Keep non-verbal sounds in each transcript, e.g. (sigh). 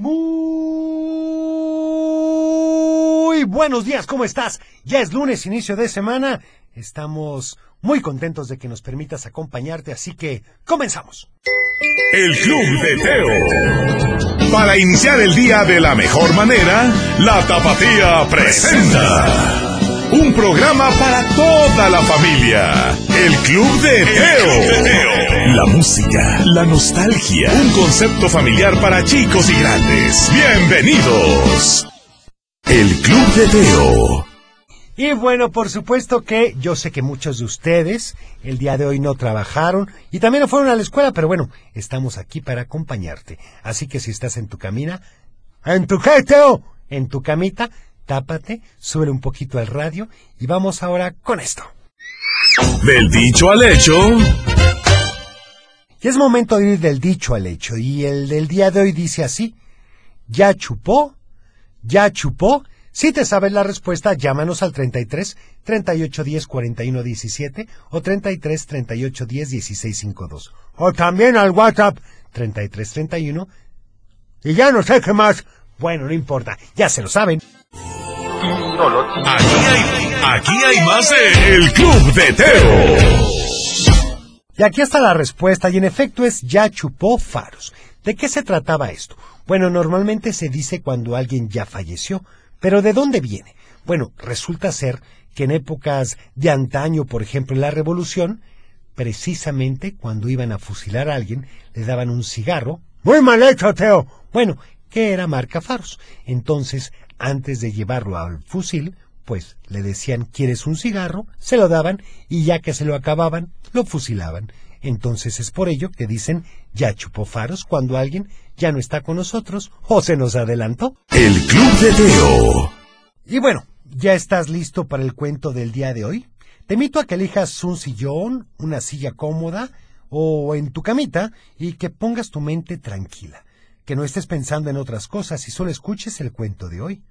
Muy buenos días, ¿cómo estás? Ya es lunes, inicio de semana. Estamos muy contentos de que nos permitas acompañarte, así que comenzamos. El Club de Teo. Para iniciar el día de la mejor manera, la Tapatía presenta. Un programa para toda la familia. El Club de Teo. La música, la nostalgia. Un concepto familiar para chicos y grandes. Bienvenidos. El Club de Teo. Y bueno, por supuesto que yo sé que muchos de ustedes el día de hoy no trabajaron y también no fueron a la escuela, pero bueno, estamos aquí para acompañarte. Así que si estás en tu camina, en tu qué, Teo, en tu camita, tápate, sube un poquito al radio y vamos ahora con esto. Del dicho al hecho. Y es momento de ir del dicho al hecho y el del día de hoy dice así, ya chupó, ya chupó. Si te sabes la respuesta, llámanos al 33 38 10 41 17 o 33 38 10 16 52. O también al WhatsApp 33 31. Y ya no sé qué más. Bueno, no importa, ya se lo saben. Aquí hay, más de El Club de Teo. Y aquí está la respuesta, y en efecto es ya chupó faros. ¿De qué se trataba esto? Bueno, normalmente se dice cuando alguien ya falleció, pero ¿de dónde viene? Bueno, resulta ser que en épocas de antaño, por ejemplo en la Revolución, precisamente cuando iban a fusilar a alguien, le daban un cigarro. Muy mal hecho, Teo. Bueno, que era marca faros. Entonces, antes de llevarlo al fusil, pues le decían ¿quieres un cigarro? se lo daban y ya que se lo acababan, lo fusilaban. Entonces es por ello que dicen ya chupó faros cuando alguien ya no está con nosotros o se nos adelantó. El Club de Teo. Y bueno, ¿ya estás listo para el cuento del día de hoy? Te invito a que elijas un sillón, una silla cómoda o en tu camita y que pongas tu mente tranquila, que no estés pensando en otras cosas y solo escuches el cuento de hoy.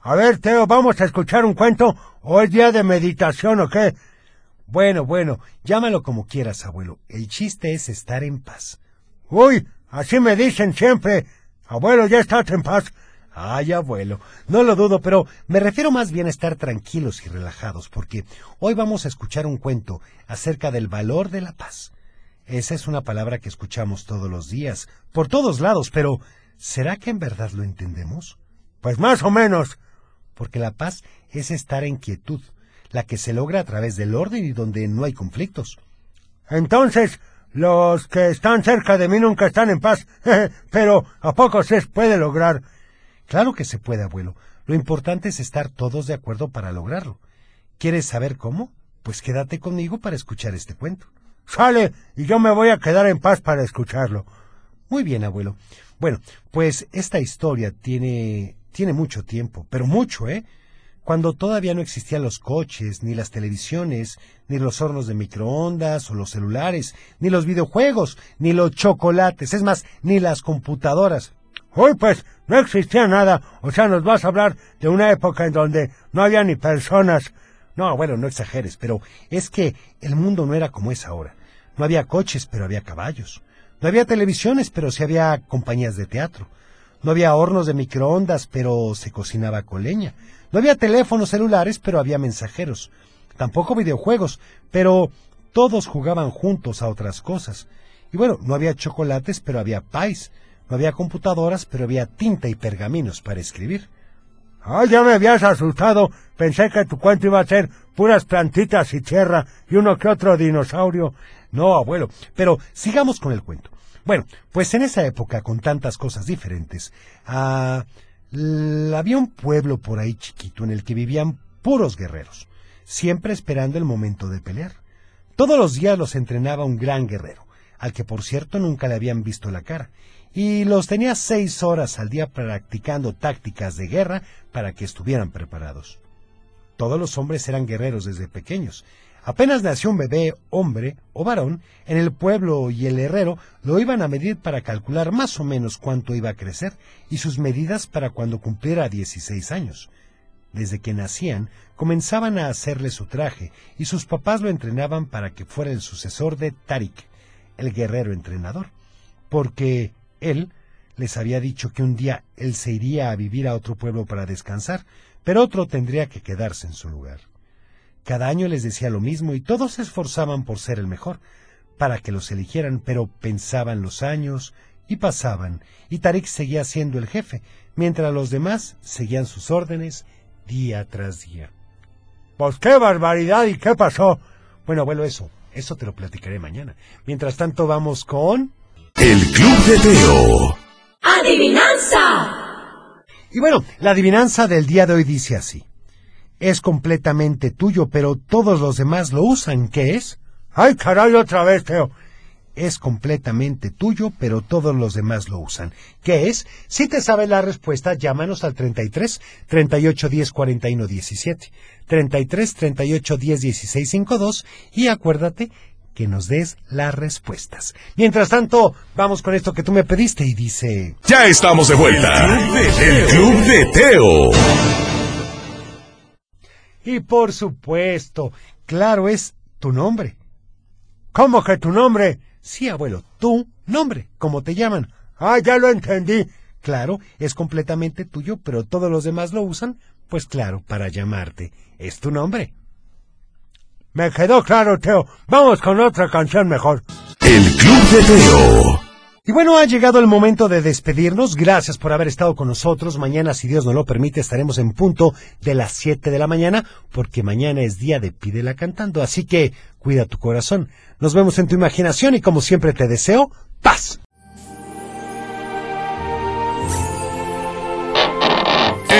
A ver, Teo, ¿vamos a escuchar un cuento o es día de meditación o qué? Bueno, bueno, llámalo como quieras, abuelo. El chiste es estar en paz. Uy, así me dicen siempre. Abuelo, ya estás en paz. Ay, abuelo, no lo dudo, pero me refiero más bien a estar tranquilos y relajados, porque hoy vamos a escuchar un cuento acerca del valor de la paz. Esa es una palabra que escuchamos todos los días, por todos lados, pero ¿será que en verdad lo entendemos? Pues más o menos porque la paz es estar en quietud, la que se logra a través del orden y donde no hay conflictos. Entonces, los que están cerca de mí nunca están en paz, (laughs) pero ¿a poco se puede lograr? Claro que se puede, abuelo. Lo importante es estar todos de acuerdo para lograrlo. ¿Quieres saber cómo? Pues quédate conmigo para escuchar este cuento. Sale, y yo me voy a quedar en paz para escucharlo. Muy bien, abuelo. Bueno, pues esta historia tiene tiene mucho tiempo, pero mucho, ¿eh? Cuando todavía no existían los coches, ni las televisiones, ni los hornos de microondas o los celulares, ni los videojuegos, ni los chocolates, es más, ni las computadoras. Hoy pues no existía nada, o sea, nos vas a hablar de una época en donde no había ni personas. No, bueno, no exageres, pero es que el mundo no era como es ahora. No había coches, pero había caballos. No había televisiones, pero sí había compañías de teatro. No había hornos de microondas, pero se cocinaba con leña. No había teléfonos celulares, pero había mensajeros. Tampoco videojuegos, pero todos jugaban juntos a otras cosas. Y bueno, no había chocolates, pero había pais. No había computadoras, pero había tinta y pergaminos para escribir. Ah, ya me habías asustado. Pensé que tu cuento iba a ser puras plantitas y tierra y uno que otro dinosaurio. No, abuelo, pero sigamos con el cuento. Bueno, pues en esa época, con tantas cosas diferentes, ah, había un pueblo por ahí chiquito en el que vivían puros guerreros, siempre esperando el momento de pelear. Todos los días los entrenaba un gran guerrero, al que por cierto nunca le habían visto la cara, y los tenía seis horas al día practicando tácticas de guerra para que estuvieran preparados. Todos los hombres eran guerreros desde pequeños, Apenas nació un bebé, hombre o varón, en el pueblo y el herrero lo iban a medir para calcular más o menos cuánto iba a crecer y sus medidas para cuando cumpliera 16 años. Desde que nacían, comenzaban a hacerle su traje y sus papás lo entrenaban para que fuera el sucesor de Tarik, el guerrero entrenador, porque él Les había dicho que un día él se iría a vivir a otro pueblo para descansar, pero otro tendría que quedarse en su lugar. Cada año les decía lo mismo y todos se esforzaban por ser el mejor, para que los eligieran, pero pensaban los años y pasaban, y Tarik seguía siendo el jefe, mientras los demás seguían sus órdenes día tras día. Pues qué barbaridad y qué pasó. Bueno, abuelo, eso, eso te lo platicaré mañana. Mientras tanto, vamos con... El Club de Teo. ¡Adivinanza! Y bueno, la adivinanza del día de hoy dice así. Es completamente tuyo, pero todos los demás lo usan. ¿Qué es? ¡Ay, caray, otra vez, Teo! Es completamente tuyo, pero todos los demás lo usan. ¿Qué es? Si te sabes la respuesta, llámanos al 33 38 10 41 17. 33 38 10 16 52 y acuérdate que nos des las respuestas. Mientras tanto, vamos con esto que tú me pediste y dice... Ya estamos de vuelta. El Club de Teo. Y por supuesto, claro, es tu nombre. ¿Cómo que tu nombre? Sí, abuelo, tu nombre, ¿cómo te llaman? Ah, ya lo entendí. Claro, es completamente tuyo, pero todos los demás lo usan, pues claro, para llamarte. Es tu nombre. Me quedó claro, Teo. Vamos con otra canción mejor. El Club de Teo. Y bueno, ha llegado el momento de despedirnos. Gracias por haber estado con nosotros. Mañana, si Dios nos lo permite, estaremos en punto de las 7 de la mañana, porque mañana es día de Pídela cantando. Así que cuida tu corazón. Nos vemos en tu imaginación y como siempre te deseo paz.